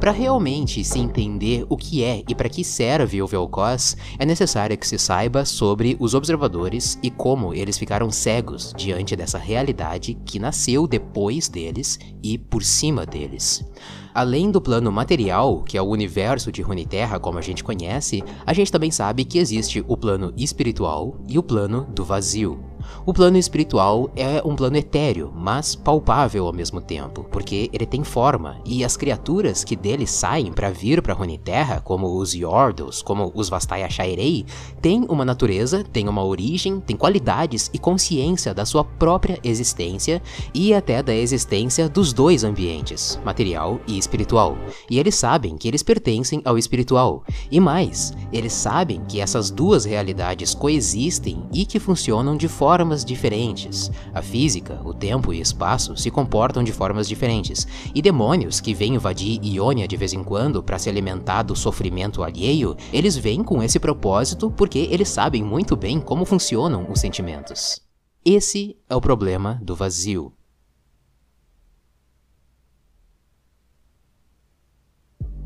Para realmente se entender o que é e para que serve o Vel'Koz, é necessário que se saiba sobre os observadores e como eles ficaram cegos diante dessa realidade que nasceu depois deles e por cima deles. Além do plano material, que é o universo de Runeterra como a gente conhece, a gente também sabe que existe o plano espiritual e o plano do vazio. O plano espiritual é um plano etéreo, mas palpável ao mesmo tempo, porque ele tem forma, e as criaturas que dele saem para vir para Runeterra, como os Yordles, como os Vastaya Shairei, têm uma natureza, têm uma origem, têm qualidades e consciência da sua própria existência e até da existência dos dois ambientes, material e espiritual. E eles sabem que eles pertencem ao espiritual. E mais, eles sabem que essas duas realidades coexistem e que funcionam de forma formas diferentes. A física, o tempo e espaço se comportam de formas diferentes, e demônios que vêm invadir Ionia de vez em quando para se alimentar do sofrimento alheio, eles vêm com esse propósito porque eles sabem muito bem como funcionam os sentimentos. Esse é o problema do vazio.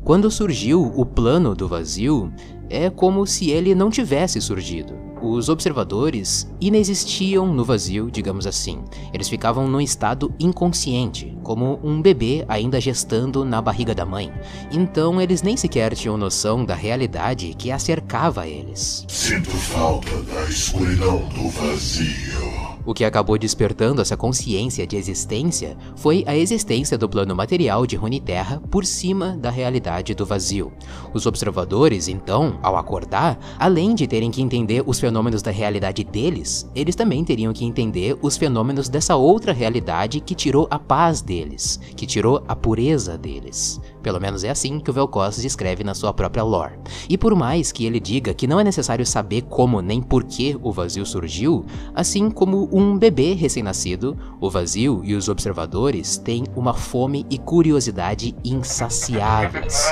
Quando surgiu o plano do vazio, é como se ele não tivesse surgido. Os observadores inexistiam no vazio, digamos assim. Eles ficavam num estado inconsciente, como um bebê ainda gestando na barriga da mãe. Então eles nem sequer tinham noção da realidade que acercava eles. Sinto falta da escuridão do vazio. O que acabou despertando essa consciência de existência foi a existência do plano material de Runeterra por cima da realidade do vazio. Os observadores, então, ao acordar, além de terem que entender os fenômenos da realidade deles, eles também teriam que entender os fenômenos dessa outra realidade que tirou a paz deles, que tirou a pureza deles. Pelo menos é assim que o Vel'Koz descreve na sua própria lore. E por mais que ele diga que não é necessário saber como nem por que o vazio surgiu, assim como um bebê recém-nascido, o vazio e os observadores têm uma fome e curiosidade insaciáveis.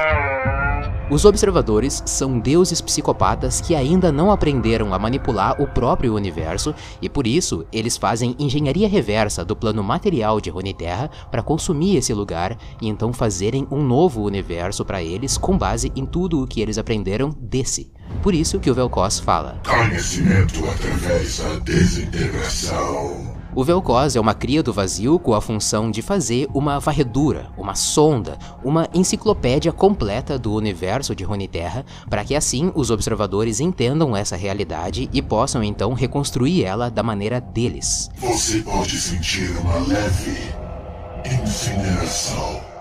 Os observadores são deuses psicopatas que ainda não aprenderam a manipular o próprio universo e por isso eles fazem engenharia reversa do plano material de Runeterra para consumir esse lugar e então fazerem um novo universo para eles com base em tudo o que eles aprenderam desse. Por isso que o Vel'Koz fala: Conhecimento através da desintegração. O Vel'Koz é uma cria do vazio com a função de fazer uma varredura, uma sonda, uma enciclopédia completa do universo de Runeterra, para que assim os observadores entendam essa realidade e possam então reconstruir ela da maneira deles. Você pode sentir uma leve incineração.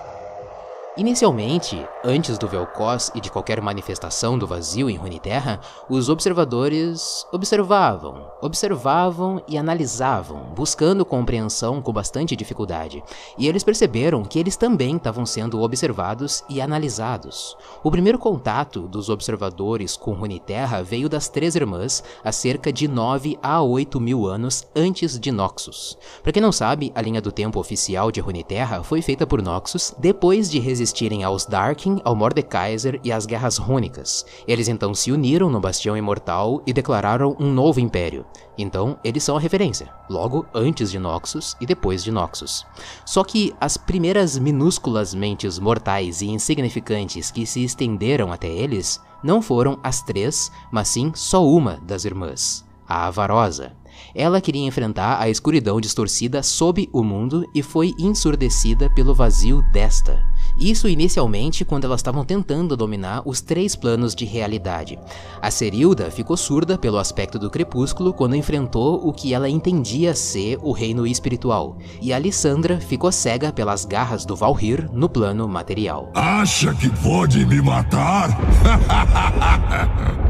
Inicialmente, antes do Vel'Koz e de qualquer manifestação do vazio em Runeterra, os observadores observavam, observavam e analisavam, buscando compreensão com bastante dificuldade. E eles perceberam que eles também estavam sendo observados e analisados. O primeiro contato dos observadores com Runeterra veio das Três Irmãs há cerca de 9 a 8 mil anos antes de Noxus. Para quem não sabe, a linha do tempo oficial de Runeterra foi feita por Noxus depois de resistirem aos Darkin, ao Mordekaiser e às Guerras Rúnicas. Eles então se uniram no Bastião Imortal e declararam um novo império. Então, eles são a referência, logo antes de Noxus e depois de Noxus. Só que as primeiras minúsculas mentes mortais e insignificantes que se estenderam até eles não foram as três, mas sim só uma das irmãs, a Avarosa. Ela queria enfrentar a escuridão distorcida sob o mundo e foi ensurdecida pelo vazio desta. Isso inicialmente quando elas estavam tentando dominar os três planos de realidade. A Serilda ficou surda pelo aspecto do crepúsculo quando enfrentou o que ela entendia ser o reino espiritual, e a Lissandra ficou cega pelas garras do Valhir no plano material. Acha que pode me matar?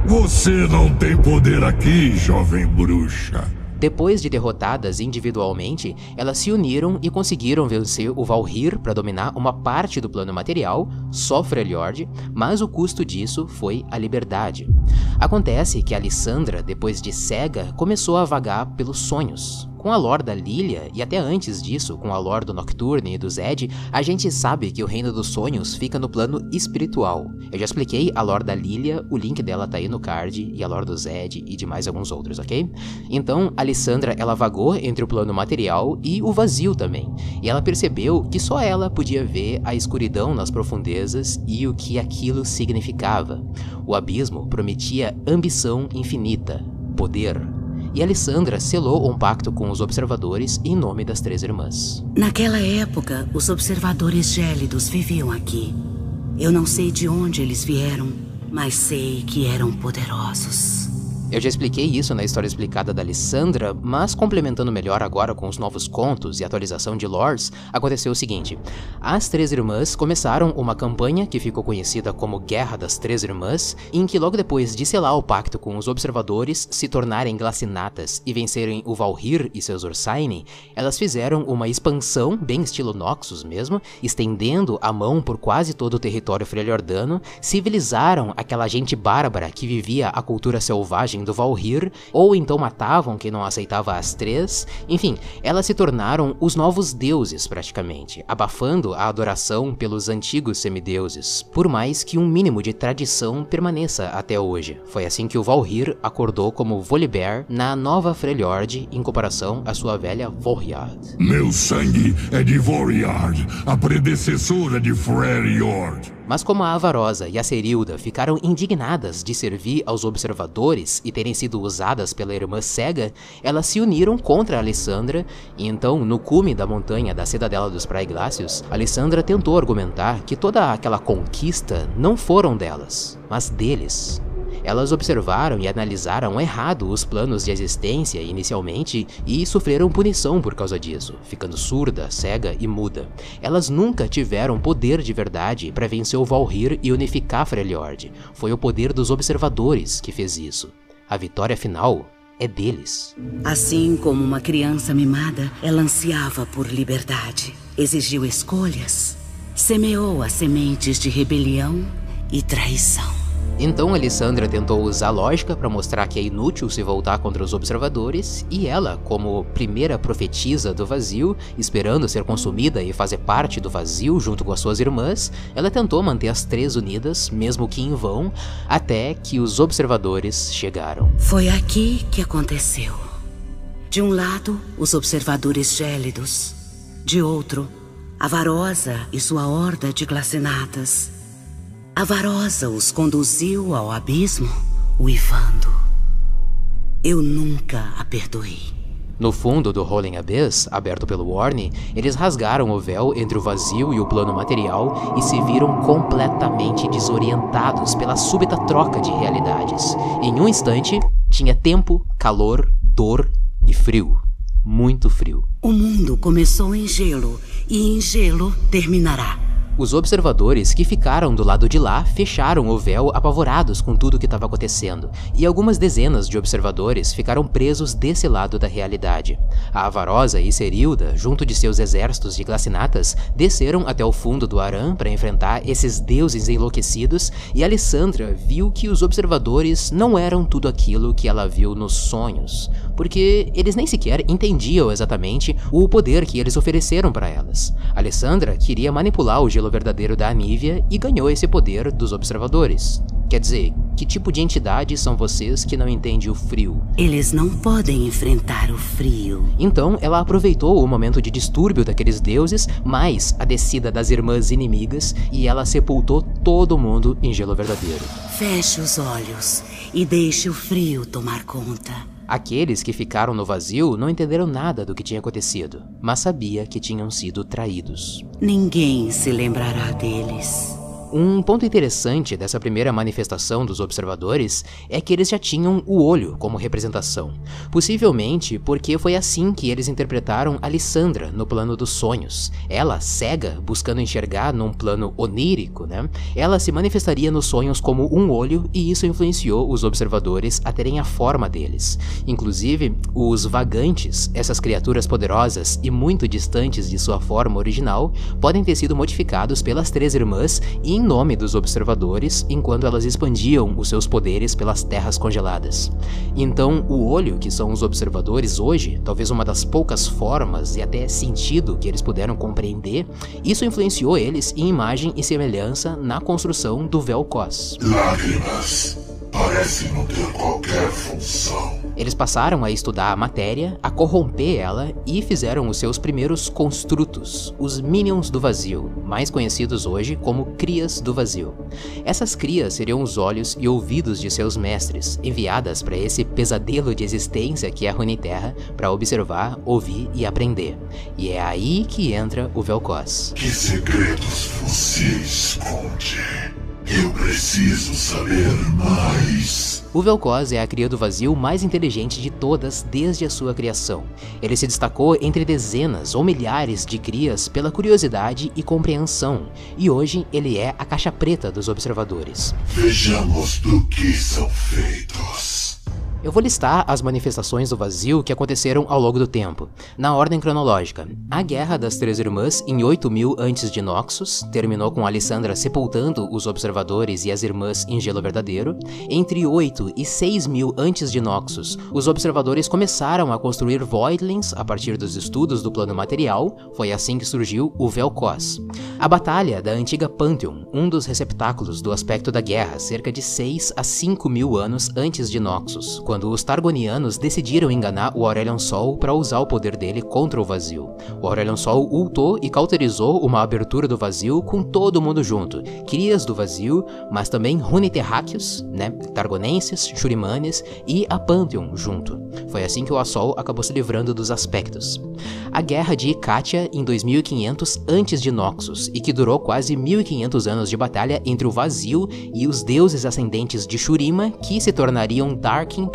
Você não tem poder aqui, jovem bruxa. Depois de derrotadas individualmente, elas se uniram e conseguiram vencer o Valhir para dominar uma parte do plano material, só Freljord, mas o custo disso foi a liberdade. Acontece que a Alessandra, depois de cega, começou a vagar pelos sonhos, com a lore da Lilia e até antes disso, com a lore do Nocturne e do Zed, a gente sabe que o Reino dos Sonhos fica no plano espiritual. Eu já expliquei a lore da Lilia, o link dela tá aí no card, e a lore do Zed e de mais alguns outros, ok? Então, a Lissandra, ela vagou entre o plano material e o vazio também, e ela percebeu que só ela podia ver a escuridão nas profundezas e o que aquilo significava. O abismo prometia ambição infinita, poder, e Alessandra selou um pacto com os observadores em nome das três irmãs. Naquela época, os observadores gélidos viviam aqui. Eu não sei de onde eles vieram, mas sei que eram poderosos. Eu já expliquei isso na história explicada da Alessandra, mas complementando melhor agora com os novos contos e atualização de lores, aconteceu o seguinte: as Três Irmãs começaram uma campanha que ficou conhecida como Guerra das Três Irmãs, em que logo depois de selar o pacto com os observadores, se tornarem glacinatas e vencerem o Valhyr e seus Ursaini, elas fizeram uma expansão, bem estilo Noxus mesmo, estendendo a mão por quase todo o território freljordano, civilizaram aquela gente bárbara que vivia a cultura selvagem do Valhyr, ou então matavam quem não aceitava as três. Enfim, elas se tornaram os novos deuses praticamente, abafando a adoração pelos antigos semideuses, por mais que um mínimo de tradição permaneça até hoje. Foi assim que o Valhyr acordou como Volibear na nova Freljord em comparação à sua velha Volhyard. Meu sangue é de Voriard, a predecessora de Freljord. Mas como a Avarosa e a Serilda ficaram indignadas de servir aos observadores e terem sido usadas pela irmã cega, elas se uniram contra Alessandra e então, no cume da montanha da Cidadela dos Praeglácios, Alessandra tentou argumentar que toda aquela conquista não foram delas, mas deles. Elas observaram e analisaram errado os planos de existência inicialmente e sofreram punição por causa disso, ficando surda, cega e muda. Elas nunca tiveram poder de verdade para vencer o Valhyr e unificar Freljord. Foi o poder dos observadores que fez isso. A vitória final é deles. Assim como uma criança mimada, ela ansiava por liberdade, exigiu escolhas, semeou as sementes de rebelião e traição. Então Alessandra tentou usar lógica para mostrar que é inútil se voltar contra os observadores, e ela, como primeira profetisa do vazio, esperando ser consumida e fazer parte do vazio junto com as suas irmãs, ela tentou manter as três unidas, mesmo que em vão, até que os observadores chegaram. Foi aqui que aconteceu. De um lado, os observadores gélidos, de outro, a Varosa e sua horda de glacinatas. A varosa os conduziu ao abismo, uivando. Eu nunca a perdoei. No fundo do Rolling Abyss, aberto pelo Warne, eles rasgaram o véu entre o vazio e o plano material e se viram completamente desorientados pela súbita troca de realidades. Em um instante, tinha tempo, calor, dor e frio. Muito frio. O mundo começou em gelo e em gelo terminará. Os observadores que ficaram do lado de lá fecharam o véu apavorados com tudo o que estava acontecendo, e algumas dezenas de observadores ficaram presos desse lado da realidade. A Avarosa e Serilda, junto de seus exércitos de glacinatas, desceram até o fundo do Aran para enfrentar esses deuses enlouquecidos, e Alessandra viu que os observadores não eram tudo aquilo que ela viu nos sonhos, porque eles nem sequer entendiam exatamente o poder que eles ofereceram para elas. Alessandra queria manipular o gelo verdadeiro da Anívia e ganhou esse poder dos observadores. Quer dizer, que tipo de entidade são vocês que não entendem o frio? Eles não podem enfrentar o frio. Então, ela aproveitou o momento de distúrbio daqueles deuses, mais a descida das irmãs inimigas, e ela sepultou todo mundo em gelo verdadeiro. Feche os olhos e deixe o frio tomar conta. Aqueles que ficaram no vazio não entenderam nada do que tinha acontecido, mas sabia que tinham sido traídos. Ninguém se lembrará deles. Um ponto interessante dessa primeira manifestação dos observadores é que eles já tinham o olho como representação. Possivelmente porque foi assim que eles interpretaram Alissandra no plano dos sonhos. Ela, cega, buscando enxergar num plano onírico, né? Ela se manifestaria nos sonhos como um olho e isso influenciou os observadores a terem a forma deles. Inclusive, os vagantes, essas criaturas poderosas e muito distantes de sua forma original, podem ter sido modificados pelas três irmãs e em nome dos observadores enquanto elas expandiam os seus poderes pelas terras congeladas. Então, o olho, que são os observadores hoje, talvez uma das poucas formas e até sentido que eles puderam compreender, isso influenciou eles em imagem e semelhança na construção do véu cos. Lágrimas parecem não ter qualquer função. Eles passaram a estudar a matéria, a corromper ela e fizeram os seus primeiros construtos, os Minions do Vazio, mais conhecidos hoje como Crias do Vazio. Essas crias seriam os olhos e ouvidos de seus mestres, enviadas para esse pesadelo de existência que é a Runeterra para observar, ouvir e aprender. E é aí que entra o Vel'Koz. Que segredos você esconde? Eu preciso saber mais. O Vel'Koz é a cria do vazio mais inteligente de todas desde a sua criação. Ele se destacou entre dezenas ou milhares de crias pela curiosidade e compreensão, e hoje ele é a caixa preta dos observadores. Vejamos do que são feitos. Eu vou listar as manifestações do vazio que aconteceram ao longo do tempo, na ordem cronológica. A Guerra das Três Irmãs, em 8000 antes de Noxus, terminou com Alessandra sepultando os observadores e as irmãs em gelo verdadeiro. Entre 8 e 6000 antes de Noxus, os observadores começaram a construir Voidlings a partir dos estudos do plano material, foi assim que surgiu o Vel'Koz. A Batalha da antiga Pantheon, um dos receptáculos do aspecto da guerra, cerca de 6 a 5 mil anos antes de Noxus, quando os Targonianos decidiram enganar o Aurelion Sol para usar o poder dele contra o vazio. O Aurelion Sol ultou e cauterizou uma abertura do vazio com todo mundo junto, crias do vazio, mas também Runeterráqueos, né, Targonenses, Shurimanes e a Pantheon junto. Foi assim que o Assol acabou se livrando dos aspectos. A Guerra de Ikatia em 2500 antes de Noxus e que durou quase 1500 anos de batalha entre o vazio e os deuses ascendentes de Shurima que se tornariam Darkin.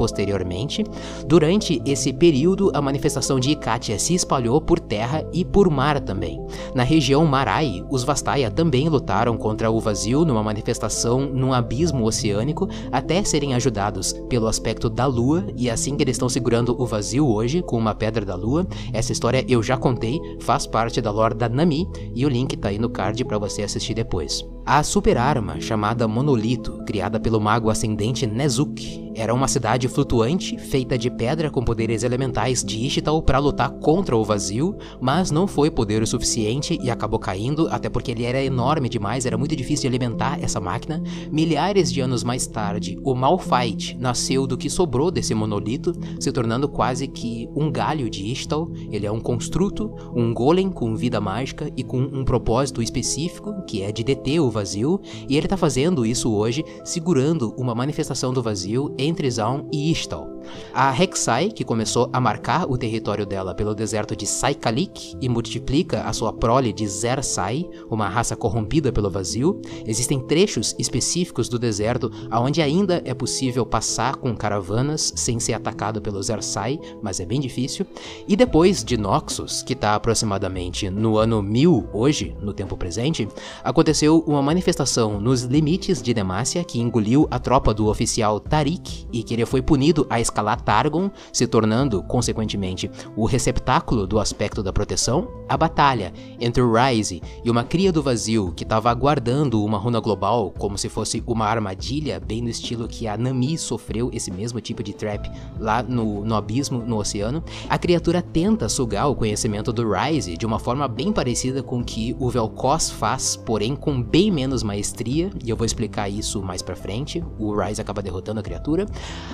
Durante esse período, a manifestação de Ikatia se espalhou por terra e por mar também. Na região Marai, os Vastaya também lutaram contra o vazio numa manifestação num abismo oceânico, até serem ajudados pelo aspecto da lua, e assim que eles estão segurando o vazio hoje com uma pedra da lua. Essa história eu já contei, faz parte da lore da Nami, e o link tá aí no card para você assistir depois. A super arma chamada Monolito, criada pelo mago ascendente Nezuk, era uma cidade flutuante feita de pedra com poderes elementais de Ishtal para lutar contra o vazio, mas não foi poder o suficiente e acabou caindo, até porque ele era enorme demais, era muito difícil de alimentar essa máquina. Milhares de anos mais tarde, o Malphite nasceu do que sobrou desse monolito, se tornando quase que um galho de Ishtal. Ele é um construto, um golem com vida mágica e com um propósito específico, que é de deter o vazio, e ele está fazendo isso hoje, segurando uma manifestação do vazio entre Zaun e Ishtal. A Rek'Sai, que começou a marcar o território dela pelo deserto de Saikalik e multiplica a sua prole de Zer-Sai, uma raça corrompida pelo vazio. Existem trechos específicos do deserto onde ainda é possível passar com caravanas sem ser atacado pelo Zer-Sai, mas é bem difícil. E depois de Noxus, que está aproximadamente no ano 1000 hoje, no tempo presente, aconteceu uma manifestação nos limites de Demacia que engoliu a tropa do oficial Tarik e que ele foi punido a escalar Targon, se tornando, consequentemente, o receptáculo do aspecto da proteção, a batalha entre Rise e uma cria do vazio que estava aguardando uma runa global como se fosse uma armadilha, bem no estilo que a Nami sofreu esse mesmo tipo de trap lá no, no abismo, no oceano, a criatura tenta sugar o conhecimento do Rise de uma forma bem parecida com o que o Vel'Koz faz, porém com bem menos maestria, e eu vou explicar isso mais pra frente, o Rise acaba derrotando a criatura.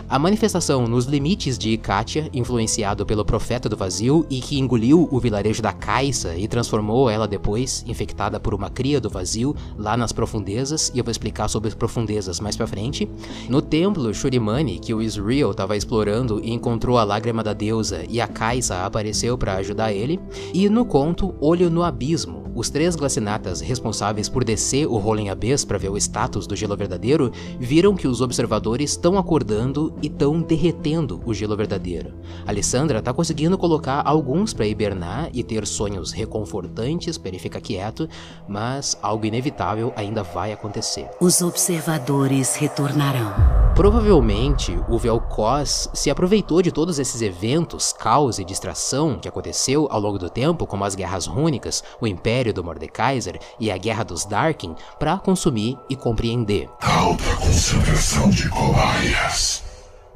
A manifestação nos limites de Ikatia, influenciado pelo Profeta do Vazio e que engoliu o vilarejo da Caixa e transformou ela depois, infectada por uma cria do Vazio, lá nas profundezas, e eu vou explicar sobre as profundezas mais pra frente. No templo Shurimani, que o Israel estava explorando e encontrou a lágrima da deusa e a Caixa apareceu para ajudar ele. E no conto Olho no Abismo, os três glacinatas responsáveis por descer o Rolling Abyss para ver o status do gelo verdadeiro viram que os observadores estão acordando e estão derretendo o gelo verdadeiro. Alessandra tá conseguindo colocar alguns para hibernar e ter sonhos reconfortantes para ele ficar quieto, mas algo inevitável ainda vai acontecer. Os observadores retornarão. Provavelmente o Vel'Koz se aproveitou de todos esses eventos, caos e distração que aconteceu ao longo do tempo, como as guerras rúnicas, o Império do Mordekaiser e a Guerra dos Darkin, para consumir e compreender. Alta concentração de cobaias.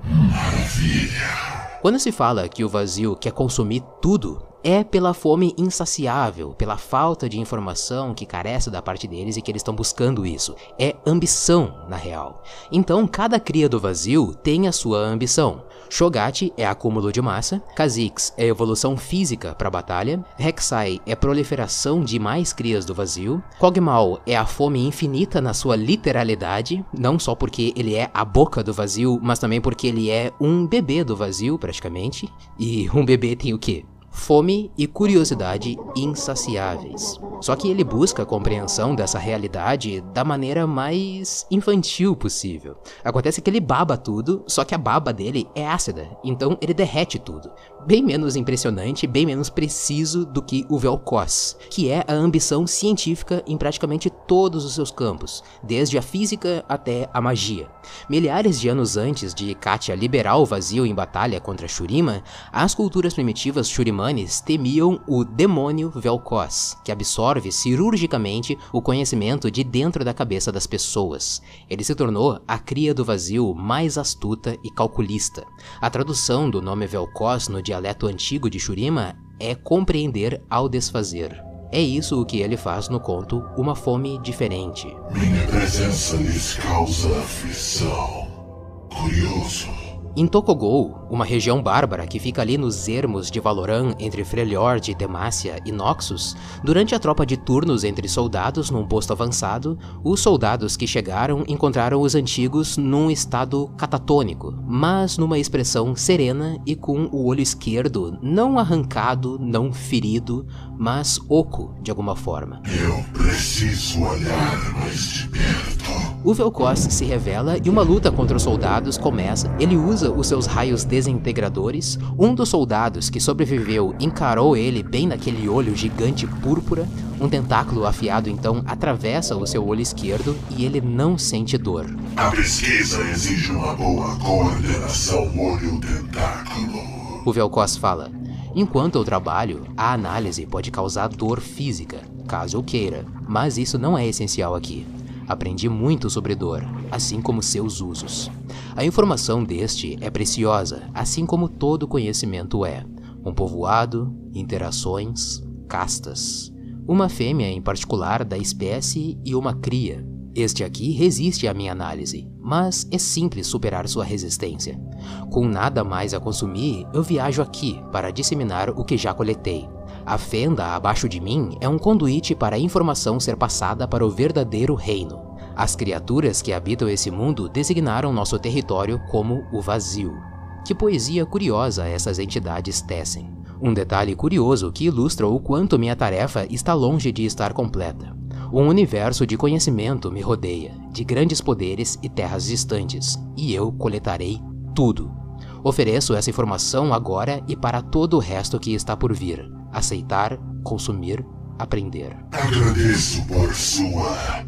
Maravilha. Quando se fala que o vazio quer consumir tudo, é pela fome insaciável, pela falta de informação que carece da parte deles e que eles estão buscando isso. É ambição, na real. Então, cada cria do vazio tem a sua ambição. Shogat é acúmulo de massa, Kha'Zix é evolução física para batalha, Rek'Sai é proliferação de mais crias do vazio, Kog'Maw é a fome infinita na sua literalidade, não só porque ele é a boca do vazio, mas também porque ele é um bebê do vazio, praticamente. E um bebê tem o quê? Fome e curiosidade insaciáveis. Só que ele busca a compreensão dessa realidade da maneira mais infantil possível. Acontece que ele baba tudo, só que a baba dele é ácida, então ele derrete tudo. Bem menos impressionante, bem menos preciso do que o Vel'Koz, que é a ambição científica em praticamente todos os seus campos, desde a física até a magia. Milhares de anos antes de Katia liberar o vazio em batalha contra Shurima, as culturas primitivas shurimanes temiam o demônio Vel'Koz, que absorve cirurgicamente o conhecimento de dentro da cabeça das pessoas. Ele se tornou a cria do vazio mais astuta e calculista. A tradução do nome Vel'Koz no dialeto antigo de Shurima é compreender ao desfazer. É isso o que ele faz no conto Uma Fome Diferente. Minha presença lhes causa aflição. Curioso. Em Tokogou, uma região bárbara que fica ali nos ermos de Valoran entre Freljord, Demacia e Noxus, durante a tropa de turnos entre soldados num posto avançado, os soldados que chegaram encontraram os antigos num estado catatônico, mas numa expressão serena e com o olho esquerdo não arrancado, não ferido, mas oco de alguma forma. Eu preciso olhar mais de perto. O Vel'Koz se revela e uma luta contra os soldados começa. Ele usa os seus raios desintegradores. Um dos soldados que sobreviveu encarou ele bem naquele olho gigante púrpura. Um tentáculo afiado então atravessa o seu olho esquerdo e ele não sente dor. A pesquisa exige uma boa coordenação olho-tentáculo. O Vel'Koz fala: Enquanto eu trabalho, a análise pode causar dor física, caso eu queira, mas isso não é essencial aqui. Aprendi muito sobre dor, assim como seus usos. A informação deste é preciosa, assim como todo conhecimento é. Um povoado, interações, castas. Uma fêmea em particular da espécie e uma cria. Este aqui resiste à minha análise, mas é simples superar sua resistência. Com nada mais a consumir, eu viajo aqui para disseminar o que já coletei. A fenda abaixo de mim é um conduíte para a informação ser passada para o verdadeiro reino. As criaturas que habitam esse mundo designaram nosso território como o vazio. Que poesia curiosa essas entidades tecem. Um detalhe curioso que ilustra o quanto minha tarefa está longe de estar completa. Um universo de conhecimento me rodeia, de grandes poderes e terras distantes, e eu coletarei tudo. Ofereço essa informação agora e para todo o resto que está por vir. Aceitar, consumir, aprender. Agradeço por sua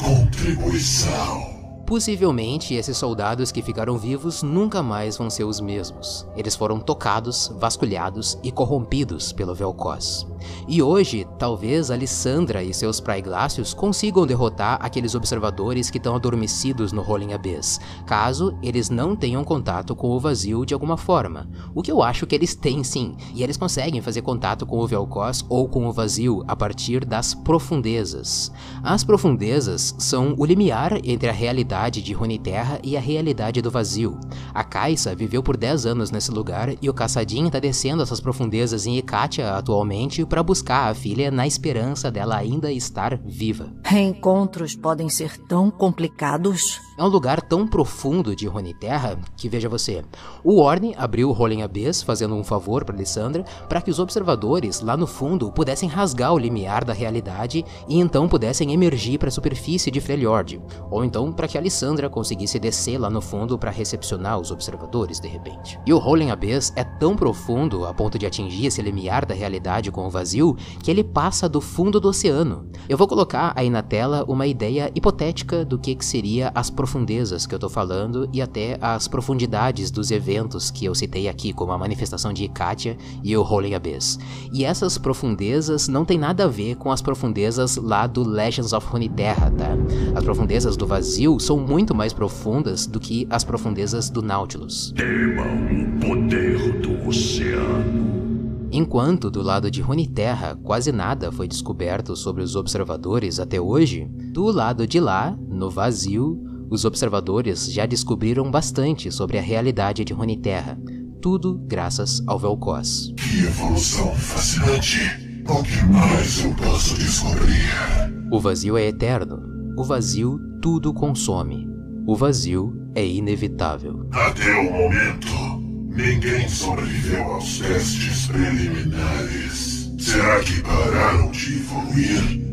contribuição. Possivelmente, esses soldados que ficaram vivos nunca mais vão ser os mesmos. Eles foram tocados, vasculhados e corrompidos pelo Vel'Koz. E hoje, talvez Alissandra e seus Praeglácios consigam derrotar aqueles observadores que estão adormecidos no Rolling Abyss, caso eles não tenham contato com o vazio de alguma forma. O que eu acho que eles têm sim, e eles conseguem fazer contato com o Vel'Koz ou com o vazio a partir das profundezas. As profundezas são o limiar entre a realidade de Runeterra e a realidade do vazio. A Kaisa viveu por 10 anos nesse lugar e o Caçadinho está descendo essas profundezas em Ikatia atualmente para buscar a filha na esperança dela ainda estar viva. Reencontros podem ser tão complicados. É um lugar tão profundo de Terra que, veja você, o Orne abriu o Rolling Abyss, fazendo um favor para Lissandra, para que os observadores lá no fundo pudessem rasgar o limiar da realidade e então pudessem emergir para a superfície de Freljord, ou então para que a Lissandra conseguisse descer lá no fundo para recepcionar os observadores de repente. E o Rolling Abyss é tão profundo a ponto de atingir esse limiar da realidade com o vazio que ele passa do fundo do oceano. Eu vou colocar aí na tela uma ideia hipotética do que, que seria as profundezas que eu tô falando e até as profundidades dos eventos que eu citei aqui, como a manifestação de Ikatia e o Rolling Abyss. E essas profundezas não tem nada a ver com as profundezas lá do Legends of Runeterra, tá? As profundezas do vazio são muito mais profundas do que as profundezas do Nautilus. Temam o poder do oceano. Enquanto do lado de Runeterra quase nada foi descoberto sobre os observadores até hoje, do lado de lá, no vazio, os observadores já descobriram bastante sobre a realidade de Runeterra, tudo graças ao Vel'Koz. Que evolução fascinante! O que mais eu posso descobrir? O vazio é eterno. O vazio tudo consome. O vazio é inevitável. Até o momento, ninguém sobreviveu aos testes preliminares. Será que pararam de evoluir?